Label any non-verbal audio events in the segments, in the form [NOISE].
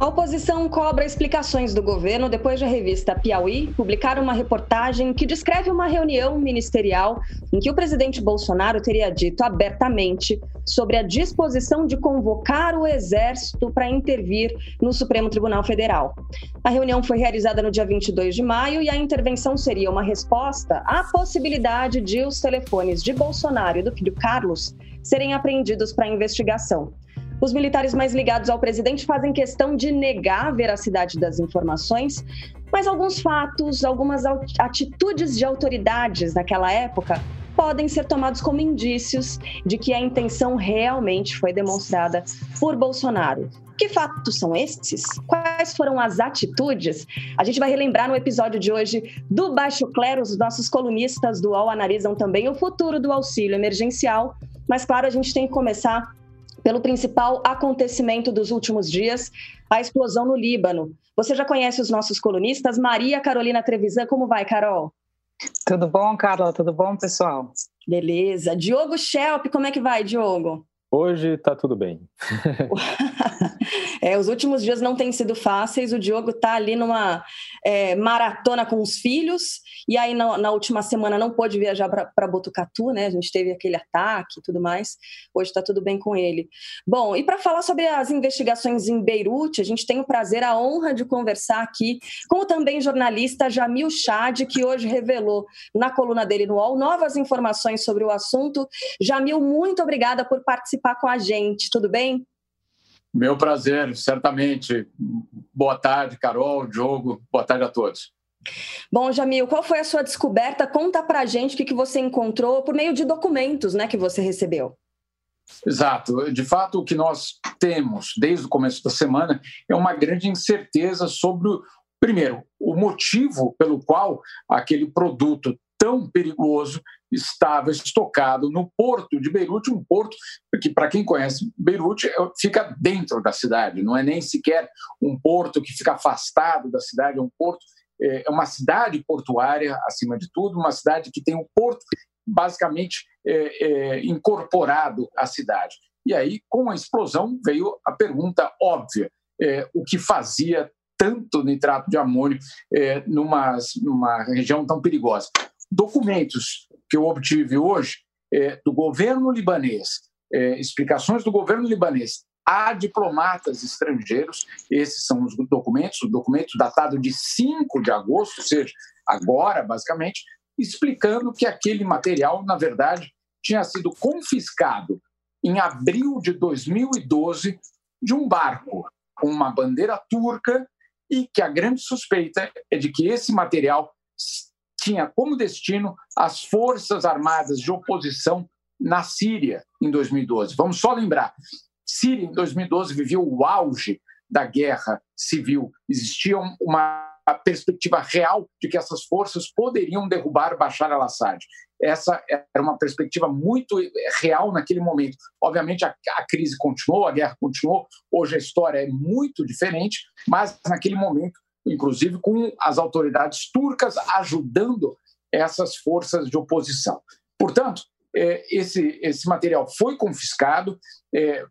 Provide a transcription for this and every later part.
A oposição cobra explicações do governo depois de a revista Piauí publicar uma reportagem que descreve uma reunião ministerial em que o presidente Bolsonaro teria dito abertamente sobre a disposição de convocar o Exército para intervir no Supremo Tribunal Federal. A reunião foi realizada no dia 22 de maio e a intervenção seria uma resposta à possibilidade de os telefones de Bolsonaro e do filho Carlos serem apreendidos para investigação. Os militares mais ligados ao presidente fazem questão de negar a veracidade das informações, mas alguns fatos, algumas atitudes de autoridades naquela época podem ser tomados como indícios de que a intenção realmente foi demonstrada por Bolsonaro. Que fatos são estes? Quais foram as atitudes? A gente vai relembrar no episódio de hoje do Baixo Clero. Os nossos colunistas do UOL analisam também o futuro do auxílio emergencial. Mas, claro, a gente tem que começar pelo principal acontecimento dos últimos dias, a explosão no Líbano. Você já conhece os nossos colunistas? Maria Carolina Trevisan, como vai, Carol? Tudo bom, Carla? Tudo bom, pessoal? Beleza. Diogo Schelp, como é que vai, Diogo? Hoje tá tudo bem. [LAUGHS] é, os últimos dias não têm sido fáceis. O Diogo tá ali numa é, maratona com os filhos, e aí na, na última semana não pôde viajar para Botucatu, né? A gente teve aquele ataque e tudo mais. Hoje está tudo bem com ele. Bom, e para falar sobre as investigações em Beirute, a gente tem o prazer, a honra de conversar aqui com o também jornalista Jamil Chad, que hoje revelou na coluna dele no UOL novas informações sobre o assunto. Jamil, muito obrigada por participar participar com a gente, tudo bem? Meu prazer, certamente. Boa tarde, Carol, Diogo, boa tarde a todos. Bom, Jamil, qual foi a sua descoberta? Conta pra gente o que você encontrou por meio de documentos né, que você recebeu. Exato. De fato, o que nós temos desde o começo da semana é uma grande incerteza sobre, primeiro, o motivo pelo qual aquele produto tão perigoso estava estocado no porto de Beirute, um porto que, para quem conhece Beirute, é, fica dentro da cidade, não é nem sequer um porto que fica afastado da cidade, é um porto, é, é uma cidade portuária, acima de tudo, uma cidade que tem um porto basicamente é, é, incorporado à cidade. E aí, com a explosão, veio a pergunta óbvia: é, o que fazia tanto nitrato de amônio é, numa, numa região tão perigosa? documentos que eu obtive hoje é, do governo libanês, é, explicações do governo libanês a diplomatas estrangeiros, esses são os documentos, o documento datado de 5 de agosto, ou seja, agora, basicamente, explicando que aquele material, na verdade, tinha sido confiscado em abril de 2012 de um barco com uma bandeira turca e que a grande suspeita é de que esse material tinha como destino as forças armadas de oposição na Síria em 2012. Vamos só lembrar: Síria em 2012 vivia o auge da guerra civil. Existia uma perspectiva real de que essas forças poderiam derrubar Bashar al-Assad. Essa era uma perspectiva muito real naquele momento. Obviamente, a, a, crise continuou, a guerra continuou. Hoje a história é muito diferente, mas naquele momento inclusive com as autoridades turcas ajudando essas forças de oposição. Portanto, é, esse, esse material foi confiscado, é,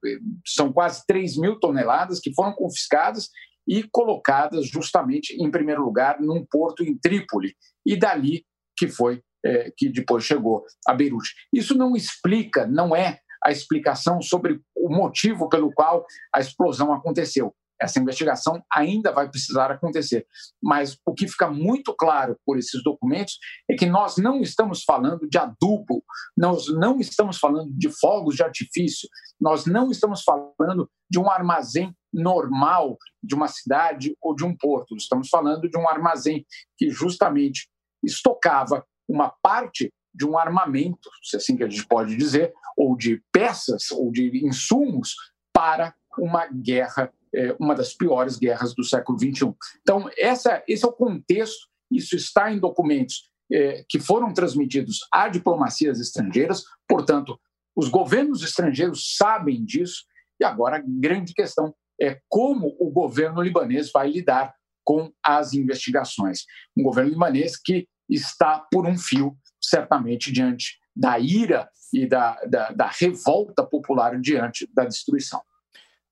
são quase 3 mil toneladas que foram confiscadas e colocadas justamente, em primeiro lugar, num porto em Trípoli, e dali que foi é, que depois chegou a Beirute. Isso não explica, não é a explicação sobre o motivo pelo qual a explosão aconteceu. Essa investigação ainda vai precisar acontecer. Mas o que fica muito claro por esses documentos é que nós não estamos falando de adubo, nós não estamos falando de fogos de artifício, nós não estamos falando de um armazém normal de uma cidade ou de um porto. Estamos falando de um armazém que justamente estocava uma parte de um armamento, se assim que a gente pode dizer, ou de peças ou de insumos para uma guerra é, uma das piores guerras do século XXI. Então, essa, esse é o contexto, isso está em documentos é, que foram transmitidos a diplomacias estrangeiras, portanto, Os governos estrangeiros sabem disso e agora a grande questão é como o governo libanês vai lidar com as investigações. Um governo libanês que está por um fio, certamente, diante da ira e da, da, da revolta popular diante da destruição.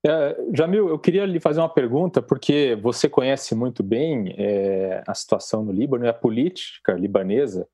É, Jamil, eu queria lhe fazer uma pergunta, porque você conhece muito bem é, a situação no Líbano e a política libanesa,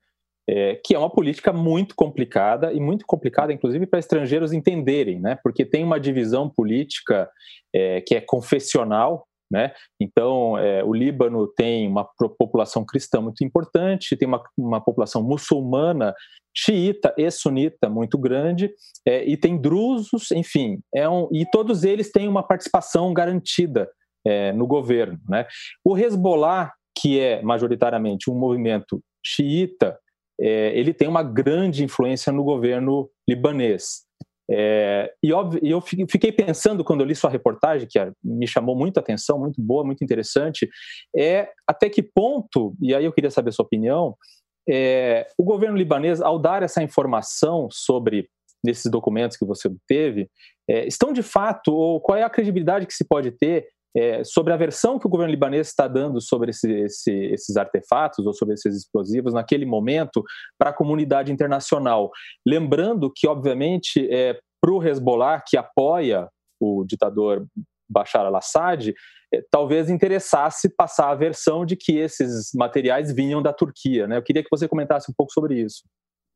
é, que é uma política muito complicada e muito complicada, inclusive, para estrangeiros entenderem, né? porque tem uma divisão política é, que é confessional, né? Então, é, o Líbano tem uma população cristã muito importante, tem uma, uma população muçulmana, xiita e sunita muito grande, é, e tem drusos, enfim, é um, e todos eles têm uma participação garantida é, no governo. Né? O Hezbollah, que é majoritariamente um movimento xiita, é, ele tem uma grande influência no governo libanês. É, e, óbvio, eu fiquei pensando quando eu li sua reportagem, que me chamou muito atenção, muito boa, muito interessante, é até que ponto, e aí eu queria saber a sua opinião, é, o governo libanês, ao dar essa informação sobre nesses documentos que você teve, é, estão de fato, ou qual é a credibilidade que se pode ter é, sobre a versão que o governo libanês está dando sobre esse, esse, esses artefatos ou sobre esses explosivos naquele momento para a comunidade internacional. Lembrando que, obviamente, é, para o Hezbollah, que apoia o ditador Bashar al-Assad, é, talvez interessasse passar a versão de que esses materiais vinham da Turquia. Né? Eu queria que você comentasse um pouco sobre isso.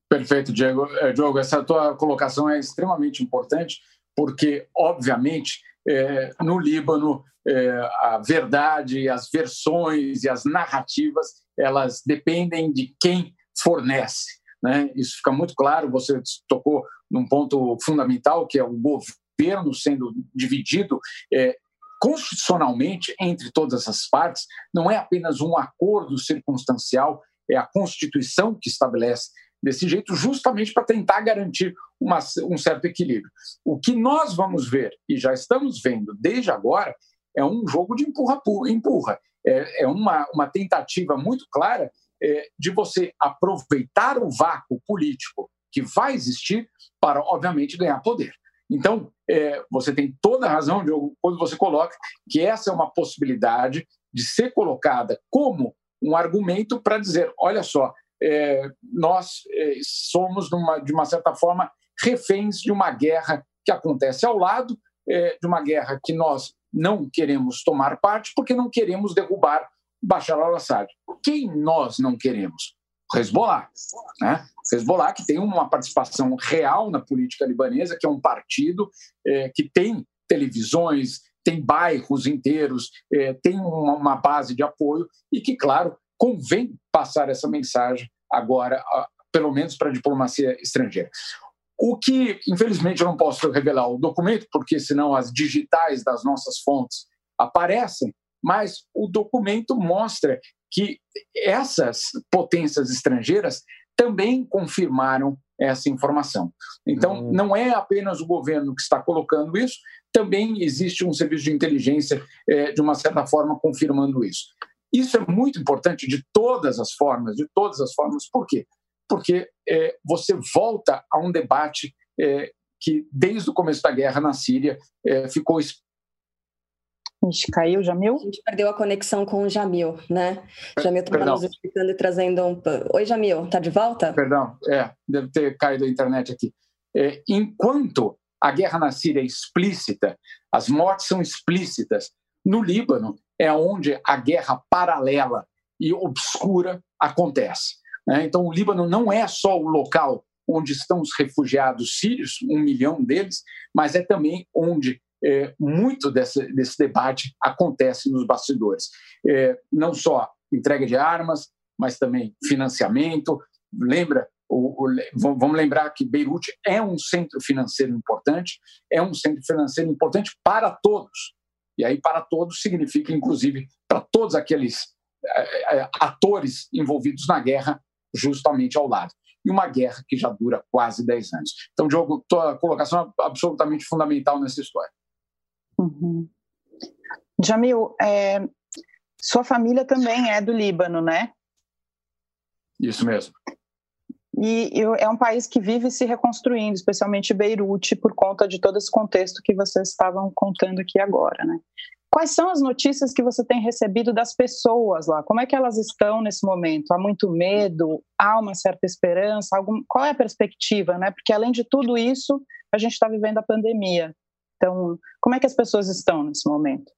Perfeito, Diego. É, Diogo, essa tua colocação é extremamente importante, porque, obviamente, é, no Líbano, é, a verdade, as versões e as narrativas, elas dependem de quem fornece. Né? Isso fica muito claro, você tocou num ponto fundamental, que é o governo sendo dividido é, constitucionalmente entre todas as partes, não é apenas um acordo circunstancial, é a Constituição que estabelece desse jeito, justamente para tentar garantir uma, um certo equilíbrio. O que nós vamos ver, e já estamos vendo desde agora, é um jogo de empurra-empurra. É, é uma, uma tentativa muito clara é, de você aproveitar o vácuo político que vai existir para, obviamente, ganhar poder. Então, é, você tem toda a razão, Diogo, quando você coloca que essa é uma possibilidade de ser colocada como um argumento para dizer: olha só, é, nós é, somos, numa, de uma certa forma, reféns de uma guerra que acontece ao lado, é, de uma guerra que nós não queremos tomar parte porque não queremos derrubar Bashar al-Assad. Quem nós não queremos? Hezbollah. Né? Hezbollah, que tem uma participação real na política libanesa, que é um partido é, que tem televisões, tem bairros inteiros, é, tem uma, base de apoio e que, claro, convém passar essa mensagem agora, pelo menos para a diplomacia estrangeira. O que, infelizmente, eu não posso revelar o documento, porque senão as digitais das nossas fontes aparecem, mas o documento mostra que essas potências estrangeiras também confirmaram essa informação. Então, uhum. não é apenas o governo que está colocando isso, também existe um serviço de inteligência, é, de uma certa forma, confirmando isso. Isso é muito importante de todas as formas, de todas as formas. Por quê? Porque é, você volta a um debate é, que, desde o começo da guerra na Síria, é, ficou a gente caiu, Jamil? A gente perdeu a conexão com o Jamil, né? Jamil estava nos explicando e trazendo um. Oi, Jamil, tá de volta? Perdão, é, deve ter caído a internet aqui. É, enquanto a guerra na Síria é explícita, as mortes são explícitas, no Líbano é onde a guerra paralela e obscura acontece. Né? Então, o Líbano não é só o local onde estão os refugiados sírios, um milhão deles, mas é também onde é, muito desse, desse, debate acontece nos bastidores. É, não só entrega de armas, mas também financiamento. Lembra, o, o, vamos lembrar que Beirute é um centro financeiro importante, é um centro financeiro importante para todos. E aí, para todos, significa, inclusive, para todos aqueles é, é, atores envolvidos na guerra, justamente ao lado. E uma guerra que já dura quase 10 anos. Então, Diogo, tua colocação é absolutamente fundamental nessa história. Uhum. Jamil, é, sua família também é do Líbano, né? Isso mesmo. E, é um país que vive se reconstruindo, especialmente Beirute, por conta de todo esse contexto que vocês estavam contando aqui agora, né? Quais são as notícias que você tem recebido das pessoas lá? Como é que elas estão nesse momento? Há muito medo? Há uma certa esperança? Algum... Qual é a perspectiva, né? Porque além de tudo isso, a gente está vivendo a pandemia. Então, como é que as pessoas estão nesse momento?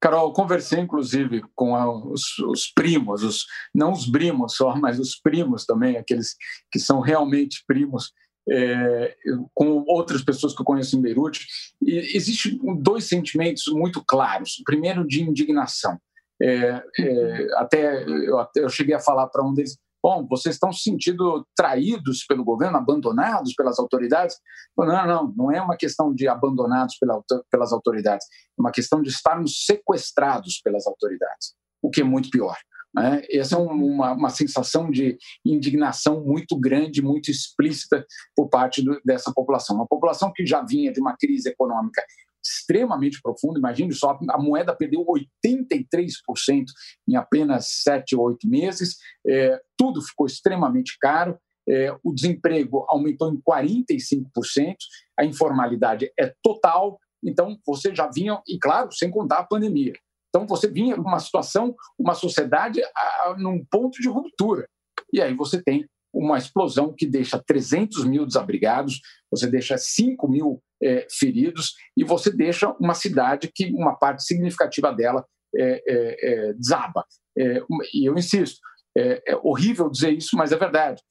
Carol, conversei inclusive com os, os, primos, os, não os primos só, mas os primos também, aqueles que são realmente primos, é, com outras pessoas que eu conheço em Beirute. E existem dois sentimentos muito claros. O primeiro, de indignação. É, é, até, eu, até eu cheguei a falar para um deles: Bom, vocês estão se sentindo traídos pelo governo, abandonados pelas autoridades? Não, não, não é uma questão de abandonados pela, pelas autoridades, é uma questão de estarmos sequestrados pelas autoridades, o que é muito pior. Né? Essa é uma, uma sensação de indignação muito grande, muito explícita por parte do, dessa população. Uma população que já vinha de uma crise econômica extremamente profunda. Imagine só, a moeda perdeu 83% em apenas 7 ou 8 meses, é, tudo ficou extremamente caro, é, o desemprego aumentou em 45%, a informalidade é total, então você já vinha, e claro, sem contar a pandemia. Então você vinha com uma situação, uma sociedade a, num ponto de ruptura. E aí você tem uma explosão que deixa 300 mil desabrigados, você deixa 5 mil é, feridos e você deixa uma cidade que uma parte significativa dela é, desaba. E eu insisto, é, é, horrível dizer isso, mas é verdade.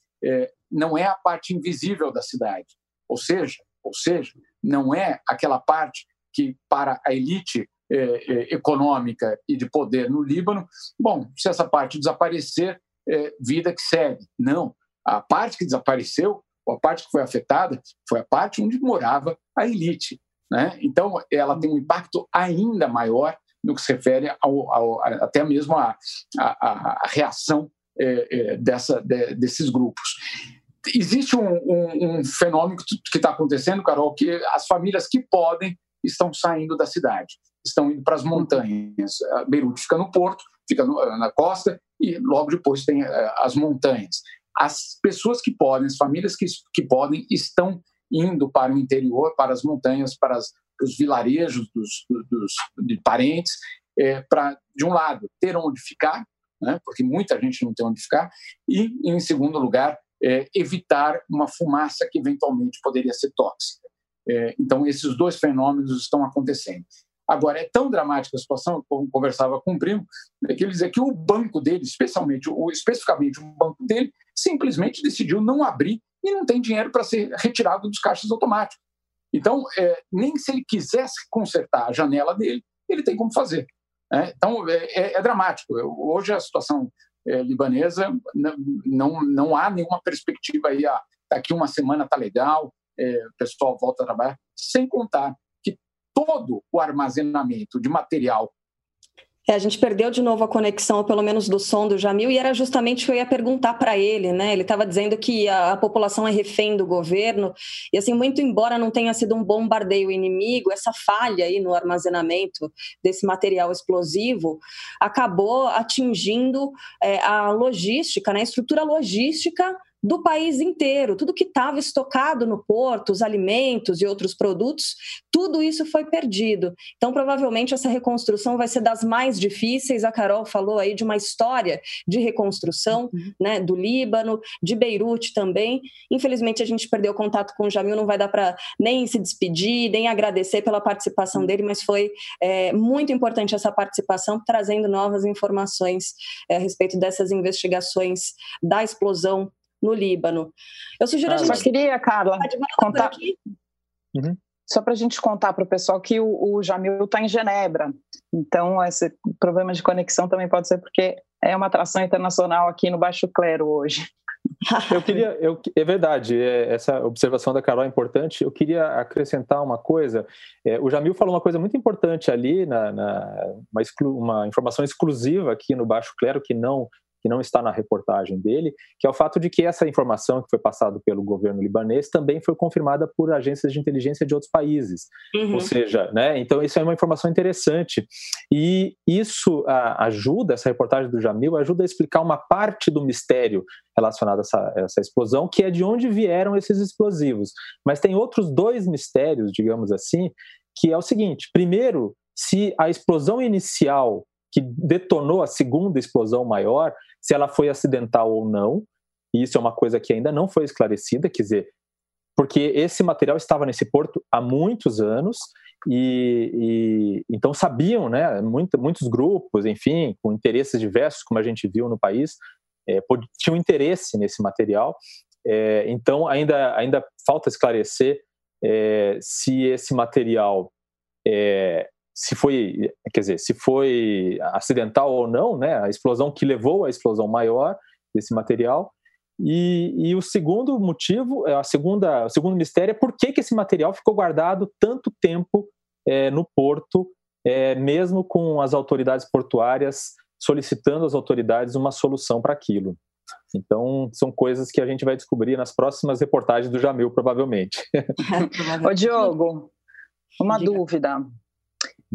não é a parte invisível da cidade, ou seja, ou seja, não é aquela parte que para a elite econômica e de poder no Líbano, bom, se essa parte desaparecer, vida que segue. Não, a parte que desapareceu a parte que foi afetada foi a parte onde morava a elite. Né? Então, ela tem um impacto ainda maior no que se refere ao, ao, até mesmo à reação é, é, dessa, de, desses grupos. Existe um, um, um fenômeno que está acontecendo, Carol, que as famílias que podem estão saindo da cidade, estão indo para as montanhas. Beirute fica no porto, fica na costa, e logo depois tem uh, as montanhas as pessoas que podem, as famílias que, que podem, estão indo para o interior, para as montanhas, para, as, os vilarejos dos, dos de parentes, é, para, de um lado, ter onde ficar, né, porque muita gente não tem onde ficar, e, em segundo lugar, é, evitar uma fumaça que eventualmente poderia ser tóxica. É, então, esses dois fenômenos estão acontecendo. Agora, é tão dramática a situação, eu conversava com um primo, né, que ele dizia que o banco dele, especialmente, o, especificamente o banco dele, simplesmente decidiu não abrir e não tem dinheiro para ser retirado dos caixas automáticos. Então, é, nem se ele quisesse consertar a janela dele, ele tem como fazer. Né? Então, é, é, é, dramático. Hoje a situação é, libanesa não, não, não há nenhuma perspectiva aí, ah, daqui uma semana está legal, é, o pessoal volta a trabalhar, sem contar todo o armazenamento de material. É, a gente perdeu de novo a conexão, pelo menos do som do Jamil, e era justamente o que eu ia perguntar para ele, né? Ele estava dizendo que a, a, população é refém do governo, e assim, muito embora não tenha sido um bombardeio inimigo, essa falha aí no armazenamento desse material explosivo acabou atingindo é, a logística, né? a estrutura logística do país inteiro. Tudo que estava estocado no porto, os alimentos e outros produtos, tudo isso foi perdido. Então, provavelmente, essa reconstrução vai ser das mais difíceis. A Carol falou aí de uma história de reconstrução uhum. né, do Líbano, de Beirute também. Infelizmente, a gente perdeu contato com o Jamil, não vai dar para nem se despedir, nem agradecer pela participação dele, mas foi é, muito importante essa participação, trazendo novas informações é, a respeito dessas investigações da explosão no Líbano. Eu sugiro ah, a gente. Só queria, Carla, contar. Uhum. Só para a gente contar para o pessoal que o, o Jamil está em Genebra. Então, esse problema de conexão também pode ser porque é uma atração internacional aqui no Baixo Clero hoje. [LAUGHS] Eu queria, eu, é verdade, é, essa observação da Carol é importante. Eu queria acrescentar uma coisa. É, o Jamil falou uma coisa muito importante ali, na, na uma, exclu, uma, informação exclusiva aqui no Baixo Clero, que não que não está na reportagem dele, que é o fato de que essa informação que foi passada pelo governo libanês também foi confirmada por agências de inteligência de outros países. Uhum. Ou seja, né, então isso é uma informação interessante. E isso a, ajuda, essa reportagem do Jamil, ajuda a explicar uma parte do mistério relacionado a essa, essa explosão, que é de onde vieram esses explosivos. Mas tem outros dois mistérios, digamos assim, que é o seguinte: primeiro, se a explosão inicial que detonou a segunda explosão maior, se ela foi acidental ou não. E isso é uma coisa que ainda não foi esclarecida, quer dizer, porque esse material estava nesse porto há muitos anos e, e então sabiam, né, muito, muitos grupos, enfim, com interesses diversos, como a gente viu no país, é, tinham interesse nesse material. É, então ainda ainda falta esclarecer é, se esse material é, se foi, quer dizer, se foi acidental ou não, né, a explosão que levou à explosão maior desse material. E, e o segundo motivo, é, a segunda, o segundo mistério é por que, que esse material ficou guardado tanto tempo é, no porto, é, mesmo com as autoridades portuárias solicitando às autoridades uma solução para aquilo. Então, são coisas que a gente vai descobrir nas próximas reportagens do Jamil, provavelmente. [LAUGHS] Ô, Diogo, uma Diga. dúvida.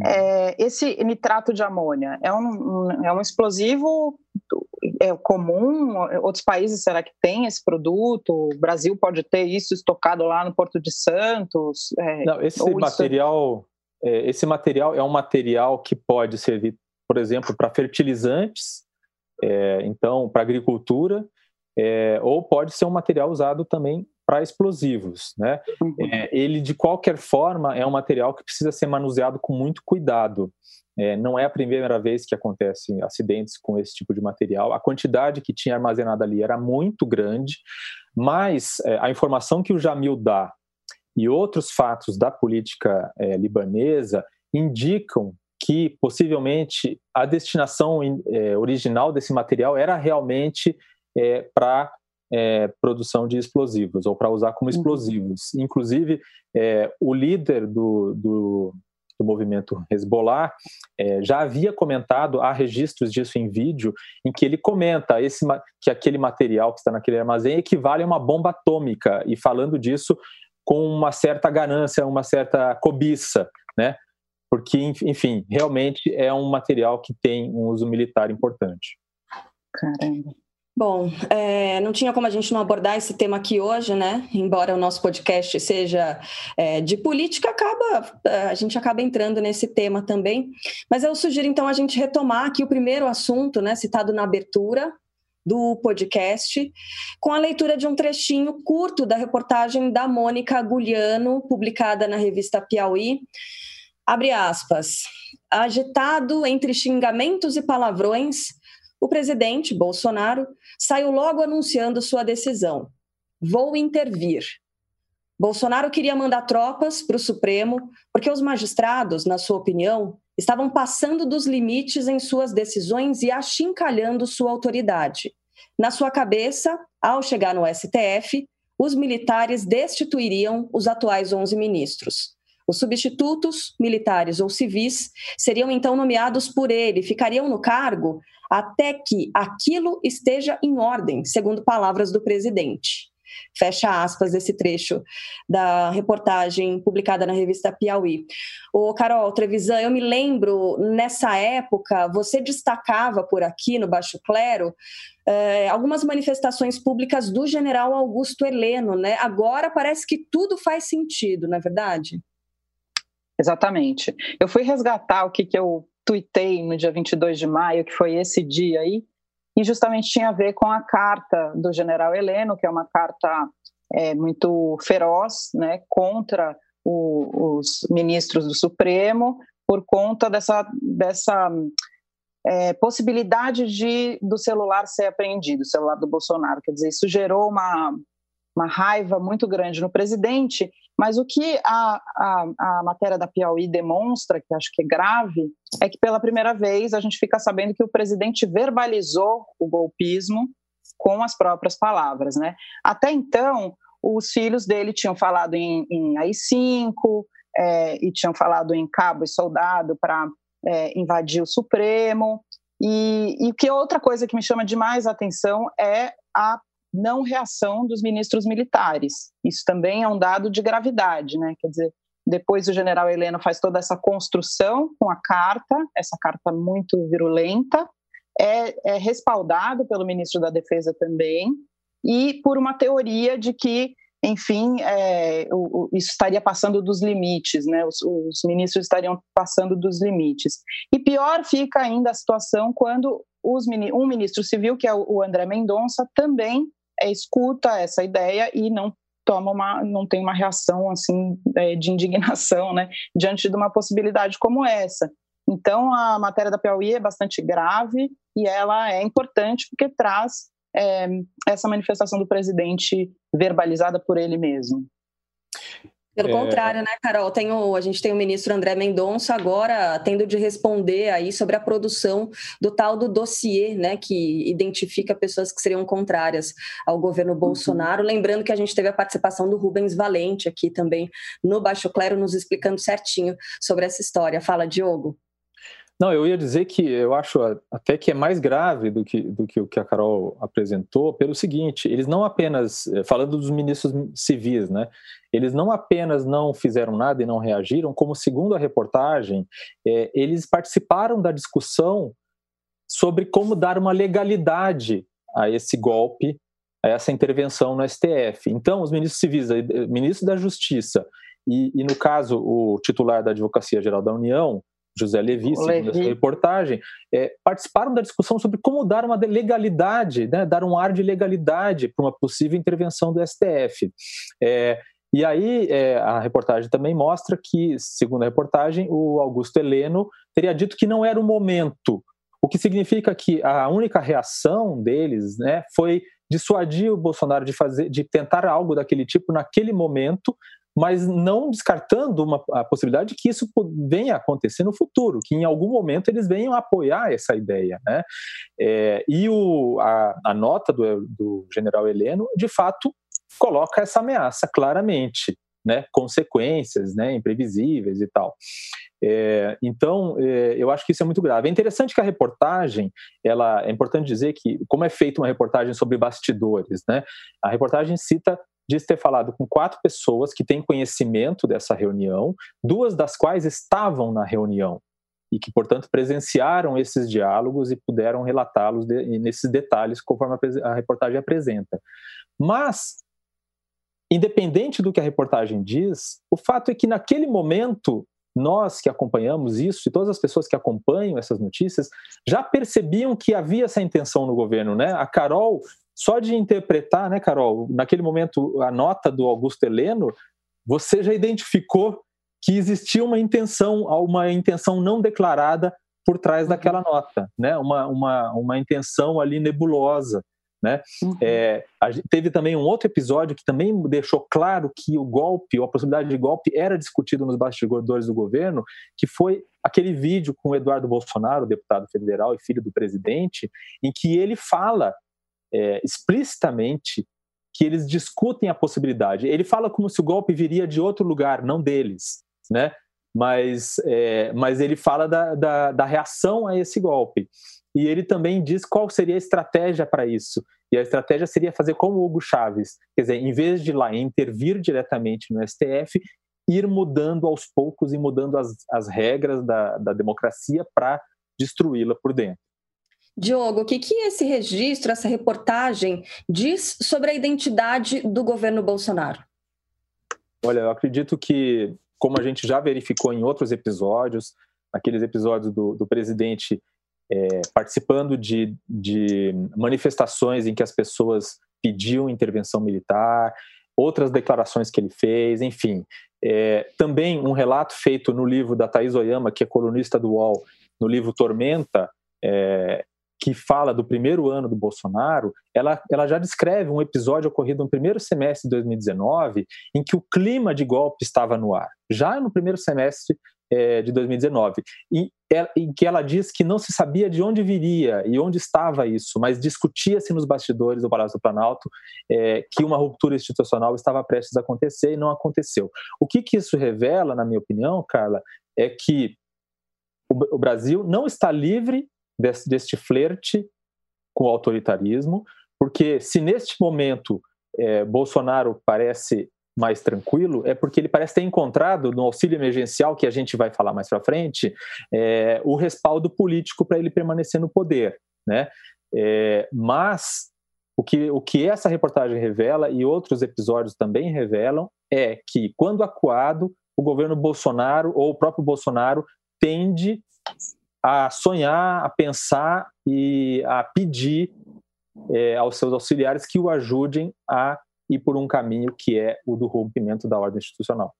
É, esse nitrato de amônia é um, é um explosivo é comum? Outros países será que tem esse produto? O Brasil pode ter isso estocado lá no Porto de Santos? É, Não, esse material, isso... é, esse material é um material que pode servir, por exemplo, para fertilizantes, é, então para agricultura, é, ou pode ser um material usado também para explosivos. Né? Uhum. É, ele, de qualquer forma, é um material que precisa ser manuseado com muito cuidado. É, não é a primeira vez que acontecem acidentes com esse tipo de material. A quantidade que tinha armazenada ali era muito grande, mas é, a informação que o Jamil dá e outros fatos da política é, libanesa indicam que possivelmente a destinação é, original desse material era realmente é, para é, produção de explosivos ou para usar como uhum. explosivos. Inclusive, é, o líder do, do, do movimento Hezbollah é, já havia comentado, há registros disso em vídeo, em que ele comenta esse, que aquele material que está naquele armazém equivale a uma bomba atômica, e falando disso com uma certa ganância, uma certa cobiça, né? Porque, enfim, realmente é um material que tem um uso militar importante. Caramba. Bom, é, não tinha como a gente não abordar esse tema aqui hoje, né? Embora o nosso podcast seja é, de política, acaba é, a gente acaba entrando nesse tema também. Mas eu sugiro então a gente retomar aqui o primeiro assunto, né, citado na abertura do podcast, com a leitura de um trechinho curto da reportagem da Mônica Gugliano, publicada na revista Piauí. Abre aspas. Agitado entre xingamentos e palavrões, o presidente Bolsonaro saiu logo anunciando sua decisão: vou intervir. Bolsonaro queria mandar tropas para o Supremo porque os magistrados, na sua opinião, estavam passando dos limites em suas decisões e achincalhando sua autoridade. Na sua cabeça, ao chegar no STF, os militares destituiriam os atuais 11 ministros. Os substitutos, militares ou civis, seriam então nomeados por ele, ficariam no cargo até que aquilo esteja em ordem, segundo palavras do presidente. Fecha aspas esse trecho da reportagem publicada na revista Piauí. O Carol Trevisan, eu me lembro nessa época você destacava por aqui no Baixo Clero eh, algumas manifestações públicas do General Augusto Heleno, né? Agora parece que tudo faz sentido, não é verdade? Exatamente. Eu fui resgatar o que, que eu tuitei no dia 22 de maio, que foi esse dia aí, e justamente tinha a ver com a carta do general Heleno, que é uma carta é, muito feroz né, contra o, os ministros do Supremo, por conta dessa, dessa é, possibilidade de do celular ser apreendido, o celular do Bolsonaro. Quer dizer, isso gerou uma, uma raiva muito grande no presidente, mas o que a, a, a, matéria da Piauí demonstra, que acho que é grave, é que pela primeira vez a gente fica sabendo que o presidente verbalizou o golpismo com as próprias palavras. Né? Até então, os filhos dele tinham falado em, em AI-5 é, e tinham falado em cabo e soldado para é, invadir o Supremo, E, e que outra coisa que me chama demais a atenção é a não reação dos ministros militares. Isso também é um dado de gravidade, né? Quer dizer, depois o general Heleno faz toda essa construção com a carta, essa carta muito virulenta, é, é respaldado pelo ministro da Defesa também, e por uma teoria de que, enfim, é, o, o, isso estaria passando dos limites, né? Os, os, ministros estariam passando dos limites. E pior fica ainda a situação quando os, um ministro civil, que é o André Mendonça, também é, escuta essa ideia e não toma uma, não tem uma reação assim é, de indignação, né, diante de uma possibilidade como essa. Então a matéria da Piauí é bastante grave e ela é importante porque traz é, essa manifestação do presidente verbalizada por ele mesmo. Pelo é... contrário, né, Carol? Tem o, a gente tem o ministro André Mendonça agora tendo de responder aí sobre a produção do tal do dossiê, né, que identifica pessoas que seriam contrárias ao governo uhum. Bolsonaro. Uhum. Lembrando que a gente teve a participação do Rubens Valente aqui também no Baixo Clero, nos explicando certinho sobre essa história. Fala, Diogo. Não, eu ia dizer que eu acho até que é mais grave do que, do que o que a Carol apresentou, pelo seguinte: eles não apenas, eh, falando dos ministros civis, né? Eles não apenas não fizeram nada e não reagiram, como, segundo a reportagem, é, eles participaram da discussão sobre como dar uma legalidade a esse golpe, a essa intervenção no STF. Então, os ministros civis, eh, ministro da Justiça e, e, no caso, o titular da Advocacia Geral da União, José Levi, segundo Levi. essa reportagem, é, participaram da discussão sobre como dar uma legalidade, né, dar um ar de legalidade para uma possível intervenção do STF. É, e aí é, a reportagem também mostra que, segundo a reportagem, o Augusto Heleno teria dito que não era o momento, o que significa que a única reação deles né, foi dissuadir o Bolsonaro de fazer, de tentar algo daquele tipo naquele momento, mas não descartando uma, a possibilidade de que isso venha a acontecer no futuro, que em algum momento eles venham apoiar essa ideia. Né? É, e o, a, a nota do, do general Heleno, de fato, coloca essa ameaça claramente. Né, consequências né, imprevisíveis e tal. É, então, é, eu acho que isso é muito grave. É interessante que a reportagem, ela é importante dizer que, como é feita uma reportagem sobre bastidores, né, a reportagem cita diz ter falado com quatro pessoas que têm conhecimento dessa reunião, duas das quais estavam na reunião e que, portanto, presenciaram esses diálogos e puderam relatá-los de, nesses detalhes conforme a, a reportagem apresenta. Mas, independente do que a reportagem diz, o fato é que naquele momento nós que acompanhamos isso e todas as pessoas que acompanham essas notícias já percebiam que havia essa intenção no governo, né? A Carol só de interpretar, né, Carol, naquele momento a nota do Augusto Heleno, você já identificou que existia uma intenção, uma intenção não declarada por trás daquela uhum. nota, né? Uma, uma, uma intenção ali nebulosa, né? Uhum. É, teve também um outro episódio que também deixou claro que o golpe, ou a possibilidade de golpe, era discutido nos bastidores do governo, que foi aquele vídeo com o Eduardo Bolsonaro, deputado federal e filho do presidente, em que ele fala é, explicitamente que eles discutem a possibilidade. Ele fala como se o golpe viria de outro lugar, não deles, né? Mas, é, mas ele fala da, da, da reação a esse golpe. E ele também diz qual seria a estratégia para isso. E a estratégia seria fazer como o Hugo Chaves, quer dizer, em vez de lá intervir diretamente no STF, ir mudando aos poucos e mudando as, as regras da, da democracia para destruí-la por dentro. Diogo, o que, que esse registro, essa reportagem diz sobre a identidade do governo Bolsonaro? Olha, eu acredito que, como a gente já verificou em outros episódios, aqueles episódios do, do presidente é, participando de, de manifestações em que as pessoas pediam intervenção militar, outras declarações que ele fez, enfim. É, também um relato feito no livro da Thais Oyama, que é colunista do UOL, no livro Tormenta, é, que fala do primeiro ano do Bolsonaro, ela, ela já descreve um episódio ocorrido no primeiro semestre de 2019, em que o clima de golpe estava no ar, já no primeiro semestre é, de 2019, e, em que ela diz que não se sabia de onde viria e onde estava isso, mas discutia-se nos bastidores do Palácio do Planalto é, que uma ruptura institucional estava prestes a acontecer e não aconteceu. O que, que isso revela, na minha opinião, Carla, é que o Brasil não está livre desse, deste flerte com o autoritarismo, porque se neste momento é, Bolsonaro parece mais tranquilo, é porque ele parece ter encontrado no auxílio emergencial, que a gente vai falar mais para frente, é, o respaldo político para ele permanecer no poder. Né? É, mas o que, o que essa reportagem revela e outros episódios também revelam é que, quando acuado, o governo Bolsonaro ou o próprio Bolsonaro tende a sonhar, a pensar e a pedir é, aos seus auxiliares que o ajudem a ir por um caminho que é o do rompimento da ordem institucional.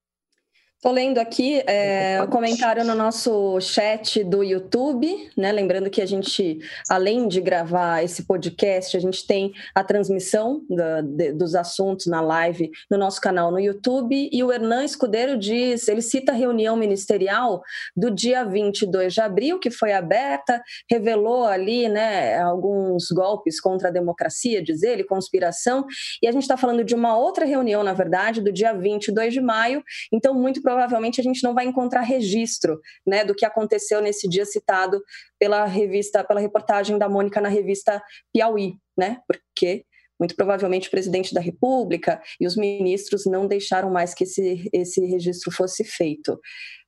Estou lendo aqui é, o comentário no nosso chat do YouTube, né? Lembrando que a gente, além de gravar esse podcast, a gente tem a transmissão da, de, dos assuntos na live no nosso canal no YouTube. E o Hernan Escudeiro diz: ele cita a reunião ministerial do dia 22 de abril, que foi aberta, revelou ali né, alguns golpes contra a democracia, diz ele, conspiração. E a gente está falando de uma outra reunião, na verdade, do dia 22 de maio. Então, muito provavelmente provavelmente a gente não vai encontrar registro né, do que aconteceu nesse dia citado pela revista, pela reportagem da Mônica na revista Piauí, né? Porque muito provavelmente o presidente da República e os ministros não deixaram mais que esse, esse registro fosse feito.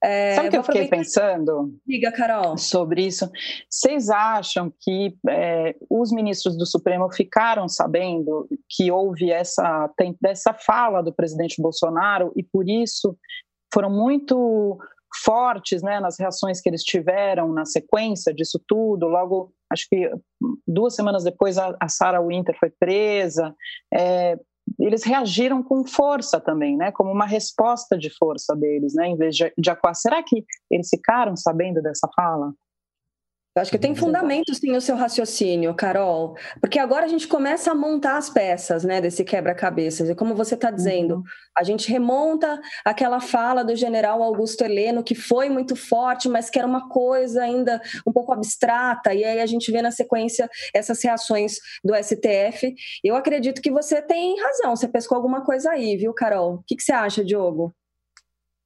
É, Sabe o que eu fiquei pensando? Diga, Carol. Sobre isso. Vocês acham que é, os ministros do Supremo ficaram sabendo que houve essa, tem, essa fala do presidente Bolsonaro e por isso foram muito fortes né, nas reações que eles tiveram na sequência disso tudo. Logo, acho que duas semanas depois, a, a Sarah Winter foi presa. É, eles reagiram com força também, né, como uma resposta de força deles, né, em vez de, de acuar. Será que eles ficaram sabendo dessa fala? Eu acho que tem fundamento sim o seu raciocínio, Carol, porque agora a gente começa a montar as peças, né, desse quebra-cabeças. E como você está dizendo, uhum. a gente remonta aquela fala do General Augusto Heleno que foi muito forte, mas que era uma coisa ainda um pouco abstrata. E aí a gente vê na sequência essas reações do STF. Eu acredito que você tem razão. Você pescou alguma coisa aí, viu, Carol? O que, que você acha, Diogo?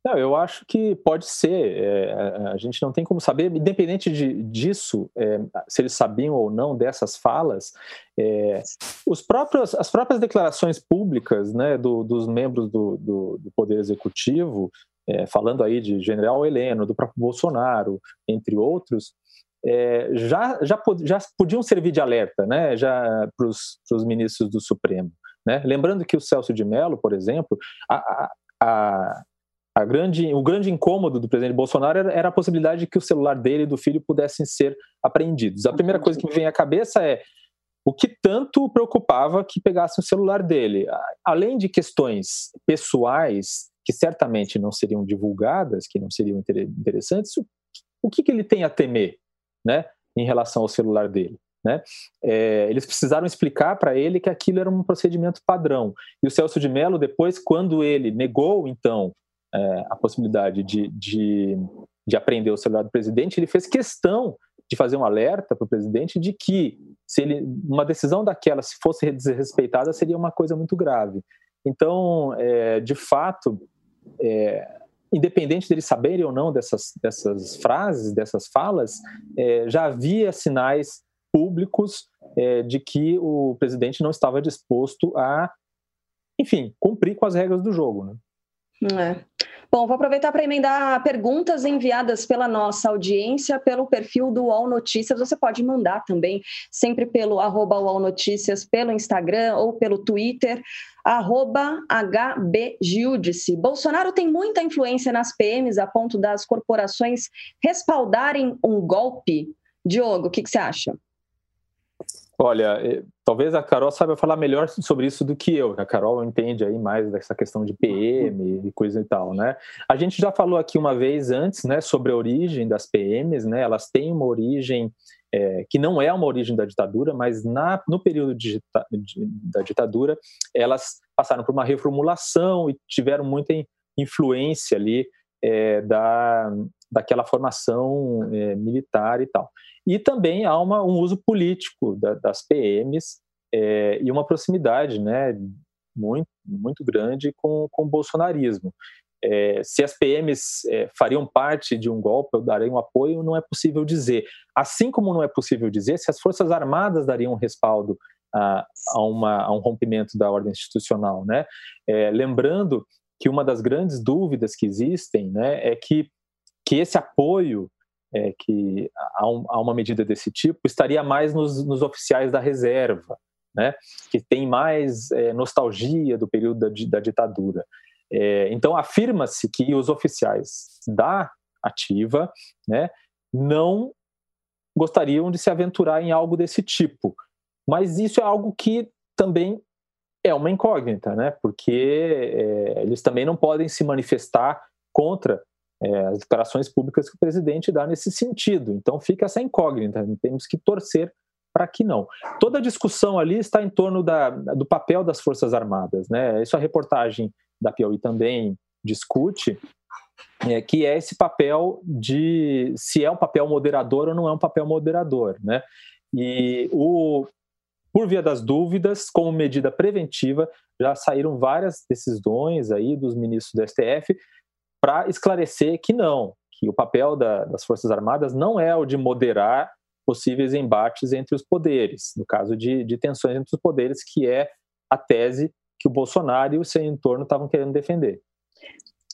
Não, eu acho que pode ser. É, a gente não tem como saber, independente de, disso, é, se eles sabiam ou não dessas falas, é, os próprios, as próprias declarações públicas né, do, dos membros do, do, do Poder Executivo, é, falando aí de General Heleno, do próprio Bolsonaro, entre outros, é, já, já, já podiam servir de alerta né, para os ministros do Supremo. Né? Lembrando que o Celso de Mello, por exemplo, a, a, a grande, o grande incômodo do presidente Bolsonaro era, a possibilidade de que o celular dele e do filho pudessem ser apreendidos. A primeira coisa que me vem à cabeça é o que tanto preocupava que pegassem o celular dele. Além de questões pessoais, que certamente não seriam divulgadas, que não seriam interessantes, o que, que ele tem a temer né, em relação ao celular dele? Né? É, eles precisaram explicar para ele que aquilo era um procedimento padrão. E o Celso de Mello, depois, quando ele negou, então, é, a possibilidade de, de, de aprender o celular do presidente, ele fez questão de fazer um alerta para o presidente de que se ele, uma decisão daquela, se fosse desrespeitada, seria uma coisa muito grave. Então, é, de fato, é, independente deles saberem ou não dessas, dessas frases, dessas falas, é, já havia sinais públicos é, de que o presidente não estava disposto a, enfim, cumprir com as regras do jogo. Né? É. Bom, vou aproveitar para emendar perguntas enviadas pela nossa audiência pelo perfil do UOL Notícias. Você pode mandar também, sempre pelo arroba UOL Notícias, pelo Instagram ou pelo Twitter, arroba HBGildice. Bolsonaro tem muita influência nas PMs a ponto das corporações respaldarem um golpe. Diogo, o que, que você acha? Olha, eh, talvez a Carol saiba falar melhor sobre isso do que eu. A Carol entende aí mais dessa questão de PM e coisa e tal, né? A gente já falou aqui uma vez antes, né, sobre a origem das PMs, né? Elas têm uma origem é, que não é uma origem da ditadura, mas na, no período de, de, da ditadura elas passaram por uma reformulação e tiveram muita influência ali é, da, daquela formação é, militar e tal. E também há uma, um uso político da, das PMs é, e uma proximidade né, muito, muito grande com, com o bolsonarismo. É, se as PMs é, fariam parte de um golpe ou dariam apoio, não é possível dizer. Assim como não é possível dizer se as Forças Armadas dariam respaldo a, a, uma, a um rompimento da ordem institucional. Né? É, lembrando que uma das grandes dúvidas que existem né, é que, que esse apoio é, que a, um, a, uma medida desse tipo estaria mais nos, nos oficiais da reserva, né, que tem mais é, nostalgia do período da, da ditadura. É, então, afirma-se que os oficiais da ativa né, não gostariam de se aventurar em algo desse tipo. Mas isso é algo que também é uma incógnita, né? Porque é, eles também não podem se manifestar contra é, as declarações públicas que o presidente dá nesse sentido. Então fica essa incógnita, temos que torcer para que não. Toda a discussão ali está em torno da, do papel das Forças Armadas, né? Isso a reportagem da Piauí também discute, é, que é esse papel de se é um papel moderador ou não é um papel moderador, né? E o por via das dúvidas, como medida preventiva, já saíram várias decisões aí dos ministros do STF para esclarecer que não, que o papel da, das Forças Armadas não é o de moderar possíveis embates entre os poderes, no caso de, de tensões entre os poderes, que é a tese que o Bolsonaro e o seu entorno estavam querendo defender.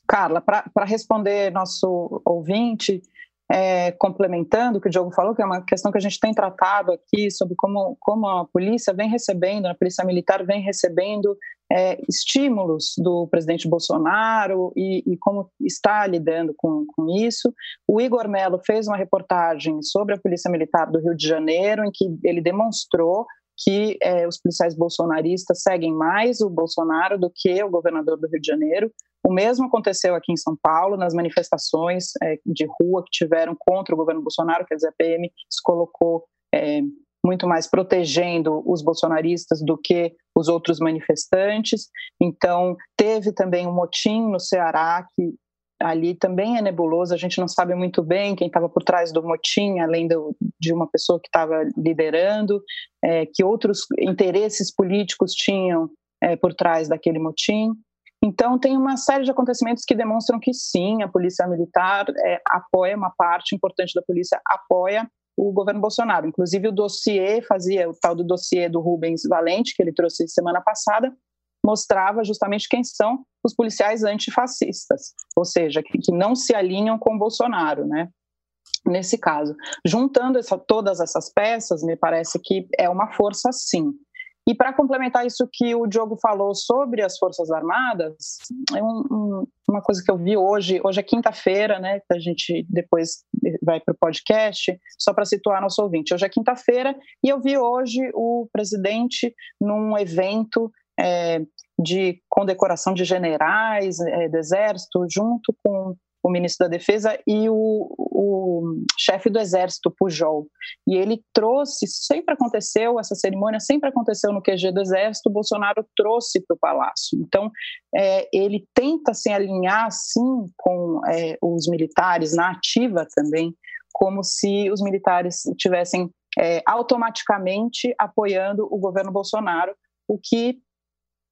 Carla, para responder nosso ouvinte, é, complementando o que o Diogo falou, que é uma questão que a gente tem tratado aqui sobre como, como a polícia vem recebendo, a polícia militar vem recebendo é, estímulos do presidente Bolsonaro e, e, como está lidando com, com isso. O Igor Melo fez uma reportagem sobre a polícia militar do Rio de Janeiro, em que ele demonstrou que é, os policiais bolsonaristas seguem mais o Bolsonaro do que o governador do Rio de Janeiro. O mesmo aconteceu aqui em São Paulo, nas manifestações é, de rua que tiveram contra o governo Bolsonaro, quer dizer, a PM se colocou é, muito mais protegendo os bolsonaristas do que os outros manifestantes. Então, teve também um motim no Ceará que ali também é nebuloso, a gente não sabe muito bem quem estava por trás do motim, além do, de uma pessoa que estava liderando, é, que outros interesses políticos tinham é, por trás daquele motim. Então, tem uma série de acontecimentos que demonstram que sim, a polícia militar é, apoia, uma parte importante da polícia apoia o governo Bolsonaro. Inclusive, o dossiê fazia, o tal do dossiê do Rubens Valente, que ele trouxe semana passada, mostrava justamente quem são os policiais antifascistas, ou seja, que, que não se alinham com Bolsonaro, né? Nesse caso, juntando essa, todas essas peças, me parece que é uma força sim. E para complementar isso que o Diogo falou sobre as Forças Armadas, é um, um, uma coisa que eu vi hoje, hoje é quinta-feira, né? A gente depois vai para o podcast, só para situar nosso ouvinte. Hoje é quinta-feira e eu vi hoje o presidente num evento é, de condecoração de generais é, do Exército, junto com o ministro da Defesa e o, o chefe do Exército, Pujol. E ele trouxe, sempre aconteceu, essa cerimônia sempre aconteceu no QG do Exército, Bolsonaro trouxe para o Palácio. Então, é, ele tenta se alinhar, sim, com é, os militares, na ativa também, como se os militares tivessem é, automaticamente apoiando o governo Bolsonaro, o que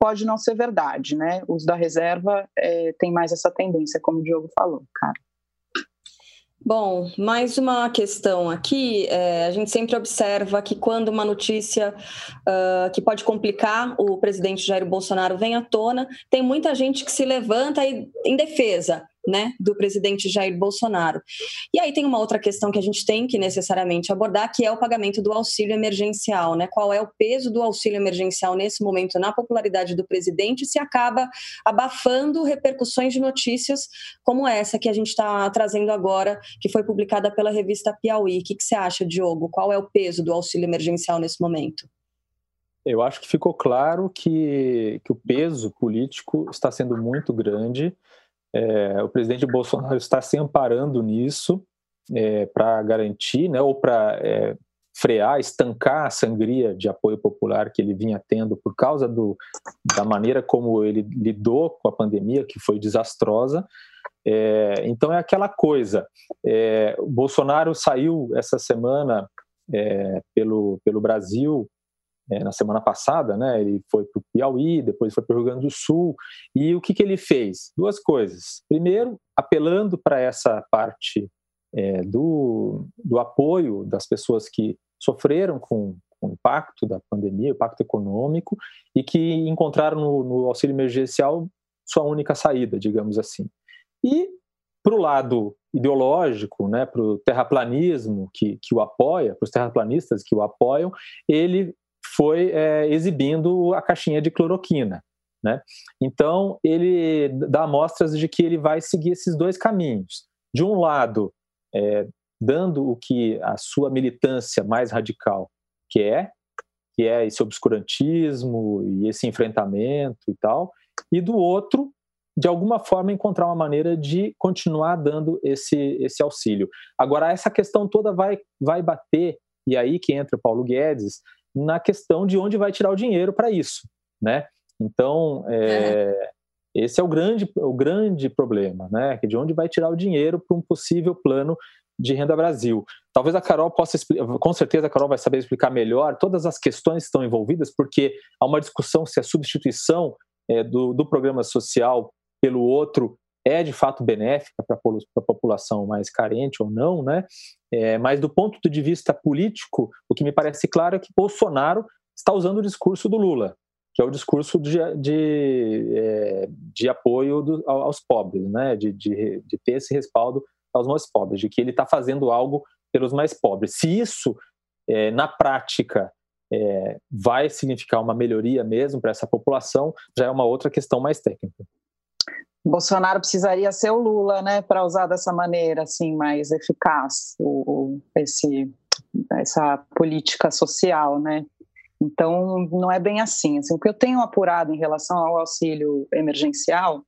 pode não ser verdade, né? Os da reserva é, tem mais essa tendência, como o Diogo falou, cara. Bom, mais uma questão aqui. É, a gente sempre observa que quando uma notícia uh, que pode complicar o presidente Jair Bolsonaro vem à tona, tem muita gente que se levanta em defesa né, do presidente Jair Bolsonaro. E aí tem uma outra questão que a gente tem que necessariamente abordar, que é o pagamento do auxílio emergencial, né? Qual é o peso do auxílio emergencial nesse momento na popularidade do presidente se acaba abafando repercussões de notícias como essa que a gente está trazendo agora, que foi publicada pela revista Piauí. O que, que você acha, Diogo? Qual é o peso do auxílio emergencial nesse momento? Eu acho que ficou claro que, que o peso político está sendo muito grande é, o presidente Bolsonaro está se amparando nisso é, para garantir, né, ou para é, frear, estancar a sangria de apoio popular que ele vinha tendo por causa do, da maneira como ele lidou com a pandemia, que foi desastrosa. É, então é aquela coisa. É, Bolsonaro saiu essa semana é, pelo, pelo Brasil é, na semana passada, né? Ele foi para o Piauí, depois foi para o Rio Grande do Sul. E o que, que ele fez? Duas coisas. Primeiro, apelando para essa parte é, do, do apoio das pessoas que sofreram com, com, o impacto da pandemia, o impacto econômico, e que encontraram no, no auxílio emergencial sua única saída, digamos assim. E para o lado ideológico, né, para o terraplanismo que, que o apoia, para os terraplanistas que o apoiam, ele foi é, exibindo a caixinha de cloroquina. Né? Então, ele dá amostras de que ele vai seguir esses dois caminhos. De um lado, é, dando o que a sua militância mais radical quer, que é esse obscurantismo e esse enfrentamento e tal, e do outro, de alguma forma encontrar uma maneira de continuar dando esse, esse auxílio. Agora, essa questão toda vai, vai bater, e aí que entra Paulo Guedes, na questão de onde vai tirar o dinheiro para isso, né? Então, é, é. esse é o grande, o grande problema, né? De onde vai tirar o dinheiro para um possível plano de renda Brasil. Talvez a Carol possa explicar, com certeza a Carol vai saber explicar melhor todas as questões que estão envolvidas, porque há uma discussão se a substituição é, do, do programa social pelo outro é de fato benéfica para a população mais carente ou não, né? É, mas do ponto de vista político, o que me parece claro é que Bolsonaro está usando o discurso do Lula, que é o discurso de, de, é, de apoio do, aos pobres, né? De, de, de, ter esse respaldo aos mais pobres, de que ele está fazendo algo pelos mais pobres. Se isso, é, na prática, é, vai significar uma melhoria mesmo para essa população, já é uma outra questão mais técnica. Bolsonaro precisaria ser o Lula, né, para usar dessa maneira assim mais eficaz o, o, esse essa política social, né? Então não é bem assim. assim. O que eu tenho apurado em relação ao auxílio emergencial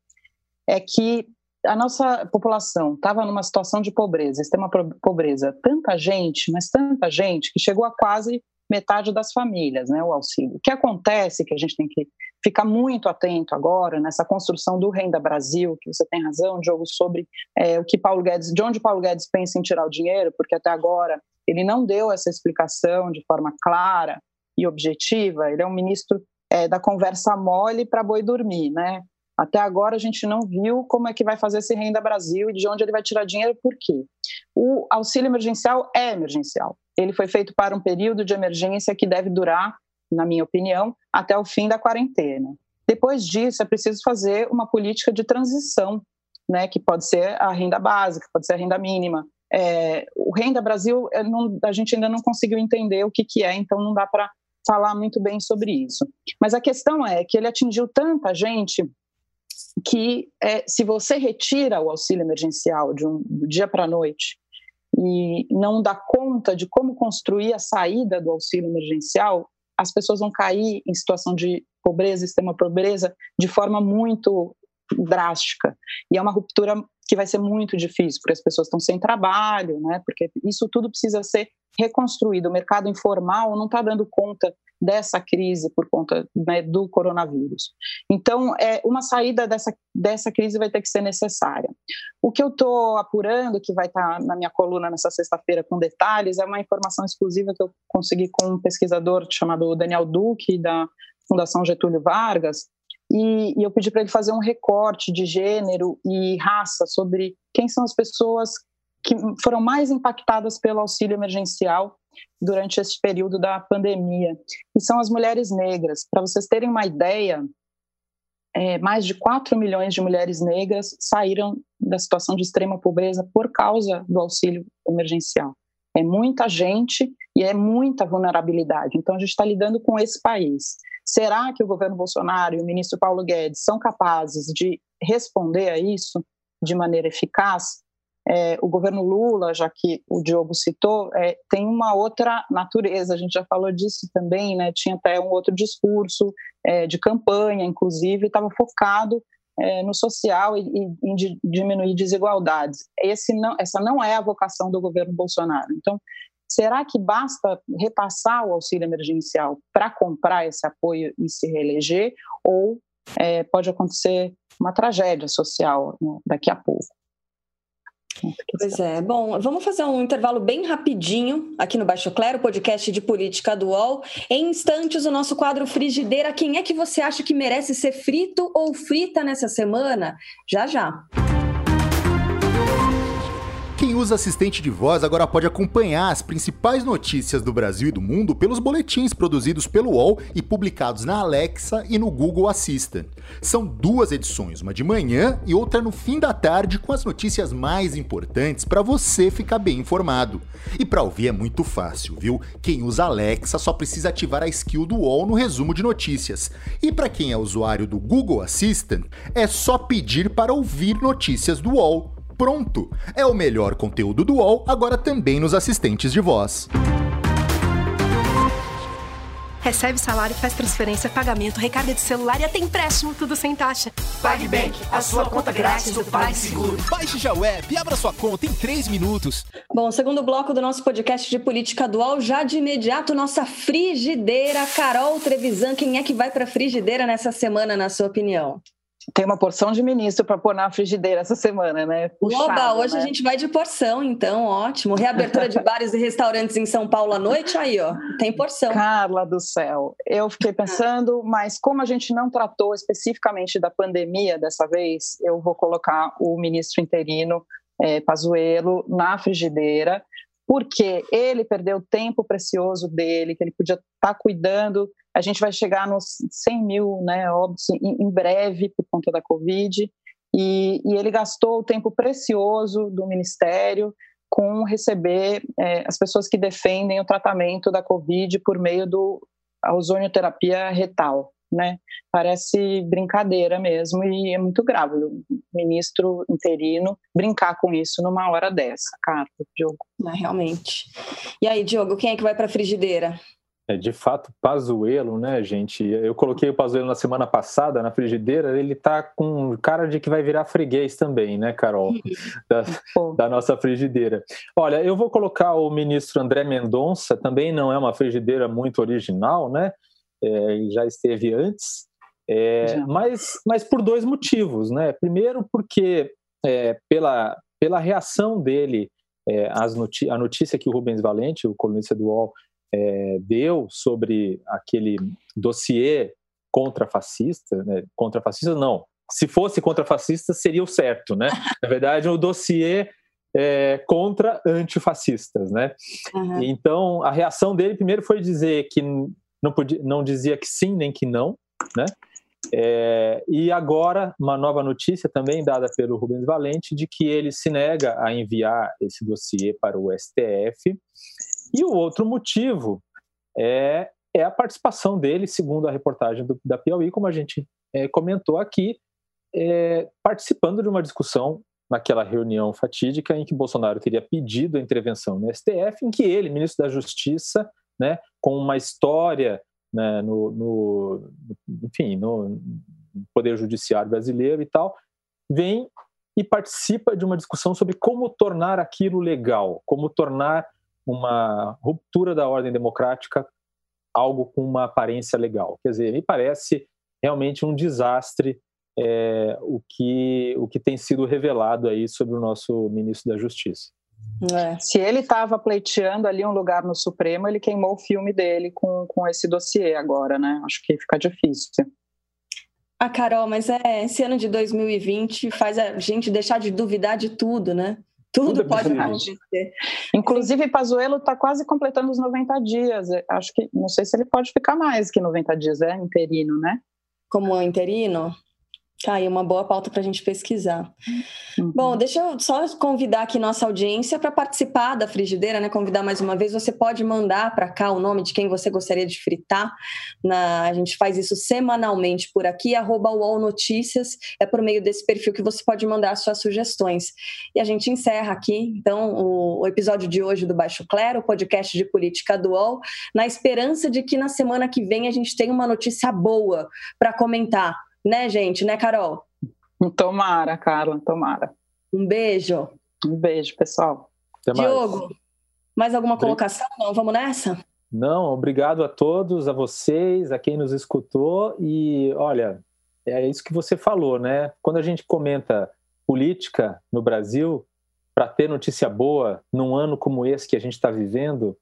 é que a nossa população estava numa situação de pobreza, extrema pobreza, tanta gente, mas tanta gente que chegou a quase metade das famílias, né, o auxílio. O que acontece, que a gente tem que ficar muito atento agora nessa construção do Renda Brasil, que você tem razão, Diogo, sobre é, o que Paulo Guedes, de onde Paulo Guedes pensa em tirar o dinheiro, porque até agora ele não deu essa explicação de forma clara e objetiva, ele é um ministro é, da conversa mole para boi dormir, né? Até agora a gente não viu como é que vai fazer esse Renda Brasil e de onde ele vai tirar dinheiro, por quê? O auxílio emergencial é emergencial. Ele foi feito para um período de emergência que deve durar, na minha opinião, até o fim da quarentena. Depois disso, é preciso fazer uma política de transição, né, que pode ser a renda básica, pode ser a renda mínima. É, o Renda Brasil, não, a gente ainda não conseguiu entender o que, que é, então não dá para falar muito bem sobre isso. Mas a questão é que ele atingiu tanta gente que é, se você retira o auxílio emergencial de um dia para a noite e não dá conta de como construir a saída do auxílio emergencial, as pessoas vão cair em situação de pobreza, extrema pobreza, de forma muito drástica. E é uma ruptura que vai ser muito difícil, porque as pessoas estão sem trabalho, né? porque isso tudo precisa ser reconstruído. O mercado informal não está dando conta dessa crise por conta né, do coronavírus. Então, é, uma saída dessa, dessa crise vai ter que ser necessária. O que eu estou apurando, que vai estar tá na minha coluna nessa sexta-feira com detalhes, é uma informação exclusiva que eu consegui com um pesquisador chamado Daniel Duque, da Fundação Getúlio Vargas, e, e eu pedi para ele fazer um recorte de gênero e raça sobre quem são as pessoas que foram mais impactadas pelo auxílio emergencial durante esse período da pandemia, e são as mulheres negras. Para vocês terem uma ideia, é, mais de 4 milhões de mulheres negras saíram da situação de extrema pobreza por causa do auxílio emergencial. É muita gente e é muita vulnerabilidade. Então, a gente está lidando com esse país. Será que o governo Bolsonaro e o ministro Paulo Guedes são capazes de responder a isso de maneira eficaz? É, o governo Lula, já que o Diogo citou, é, tem uma outra natureza, a gente já falou disso também, né? tinha até um outro discurso é, de campanha, inclusive, estava focado é, no social e, e em de, diminuir desigualdades. Esse não, essa não é a vocação do governo Bolsonaro. Então, será que basta repassar o auxílio emergencial para comprar esse apoio e se reeleger? Ou é, pode acontecer uma tragédia social né, daqui a pouco? Pois é. Bom, vamos fazer um intervalo bem rapidinho aqui no Baixo Clero, podcast de política do UOL. Em instantes, o nosso quadro Frigideira. Quem é que você acha que merece ser frito ou frita nessa semana? Já já. Quem usa assistente de voz agora pode acompanhar as principais notícias do Brasil e do mundo pelos boletins produzidos pelo UOL e publicados na Alexa e no Google Assistant. São duas edições, uma de manhã e outra no fim da tarde, com as notícias mais importantes para você ficar bem informado. E para ouvir é muito fácil, viu? Quem usa Alexa só precisa ativar a skill do UOL no resumo de notícias. E para quem é usuário do Google Assistant, é só pedir para ouvir notícias do UOL pronto! É o melhor conteúdo do UOL, agora também nos assistentes de voz. Recebe salário, faz transferência, pagamento, recarga de celular e até empréstimo, tudo sem taxa. PagBank, a sua conta grátis do PagSeguro. Baixe já o app e abra sua conta em 3 minutos. Bom, segundo bloco do nosso podcast de política dual, já de imediato, nossa frigideira, Carol Trevisan. Quem é que vai para frigideira nessa semana, na sua opinião? Tem uma porção de ministro para pôr na frigideira essa semana, né? Puxado, Oba, hoje né? a gente vai de porção, então, ótimo. Reabertura de bares e restaurantes em São Paulo à noite, aí, ó, tem porção. Carla do céu, eu fiquei pensando, mas como a gente não tratou especificamente da pandemia dessa vez, eu vou colocar o ministro interino é, Pazuello na frigideira, porque ele perdeu tempo precioso dele, que ele podia estar tá cuidando. A gente vai chegar nos 100 mil né, óbitos em, breve por conta da Covid, e, e, ele gastou o tempo precioso do Ministério com receber é, as pessoas que defendem o tratamento da Covid por meio do ozonioterapia retal né? Parece brincadeira mesmo e é muito grave o ministro interino brincar com isso numa hora dessa, cara, Diogo. É, realmente. E aí, Diogo, quem é que vai para a frigideira? É, de fato, Pazuelo, né, gente? Eu coloquei o Pazuelo na semana passada na frigideira, ele tá com cara de que vai virar freguês também, né, Carol? [LAUGHS] Da, da, nossa frigideira. Olha, eu vou colocar o ministro André Mendonça, também não é uma frigideira muito original, né? é, já esteve antes, é, mas, mas por dois motivos. Né? Primeiro, porque é, pela, pela reação dele é, às noti a notícia que o Rubens Valente, o colunista do UOL, é, deu sobre aquele dossiê contra fascista, né? contra fascista não, se fosse contra fascista seria o certo, né? [LAUGHS] Na verdade, o dossiê é, contra antifascistas, né? Uhum. Então, a reação dele primeiro foi dizer que não, podia, não dizia que sim nem que não, né? É, e agora, uma nova notícia também dada pelo Rubens Valente de que ele se nega a enviar esse dossiê para o STF. E o outro motivo é, é a participação dele, segundo a reportagem do, da Piauí, como a gente é, comentou aqui, é, participando de uma discussão naquela reunião fatídica em que Bolsonaro teria pedido a intervenção no STF, em que ele, ministro da Justiça, né, com uma história né, no, no, enfim, no Poder Judiciário brasileiro e tal, vem e participa de uma discussão sobre como tornar aquilo legal, como tornar uma ruptura da ordem democrática algo com uma aparência legal. Quer dizer, me parece realmente um desastre é, o, que, o que tem sido revelado aí sobre o nosso ministro da Justiça. É. Se ele estava pleiteando ali um lugar no Supremo, ele queimou o filme dele com, com esse dossiê agora, né? Acho que fica difícil. Ah, Carol, mas é, esse ano de 2020 faz a gente deixar de duvidar de tudo, né? Tudo, tudo é pode acontecer. Inclusive, Pazuello está quase completando os 90 dias. Acho que, não sei se ele pode ficar mais que 90 dias, é interino, né? Como interino? Tá aí uma boa pauta para a gente pesquisar. Uhum. Bom, deixa eu só convidar aqui nossa audiência para participar da frigideira, né? Convidar mais uma vez. Você pode mandar para cá o nome de quem você gostaria de fritar. Na, a gente faz isso semanalmente por aqui, arroba UOL Notícias. É por meio desse perfil que você pode mandar suas sugestões. E a gente encerra aqui, então, o, o episódio de hoje do Baixo Clero, o podcast de política do UOL, na esperança de que na semana que vem a gente tenha uma notícia boa para comentar né, gente? Né, Carol? Tomara, Carla, tomara. Um beijo. Um beijo, pessoal. Até Diogo, mais, mais alguma colocação? Não, vamos nessa? Não, obrigado a todos, a vocês, a quem nos escutou. E olha, é isso que você falou, né? Quando a gente comenta política no Brasil, para ter notícia boa num ano como esse que a gente está vivendo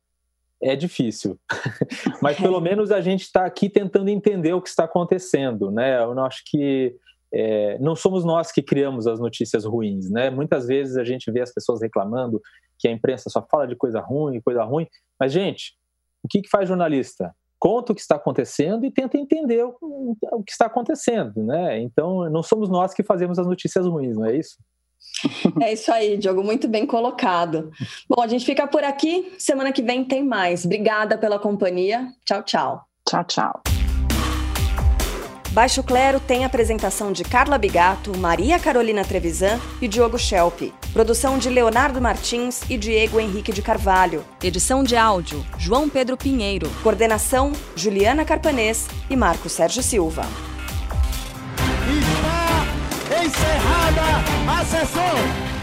é difícil. [LAUGHS] Mas pelo menos a gente está aqui tentando entender o que está acontecendo, né? Eu acho que é, não somos nós que criamos as notícias ruins, né? Muitas vezes a gente vê as pessoas reclamando que a imprensa só fala de coisa ruim, coisa ruim. Mas gente, o que, que faz jornalista? Conta o que está acontecendo e tenta entender o, o que está acontecendo, né? Então não somos nós que fazemos as notícias ruins, não é isso? É isso aí, Diogo, muito bem colocado. Bom, a gente fica por aqui. Semana que vem tem mais. Obrigada pela companhia. Tchau, tchau. Tchau, tchau. Baixo Clero tem apresentação de Carla Bigato, Maria Carolina Trevisan e Diogo Schelp. Produção de Leonardo Martins e Diego Henrique de Carvalho. Edição de áudio, João Pedro Pinheiro. Coordenação, Juliana Carpanês e Marco Sérgio Silva. Encerrada a sessão!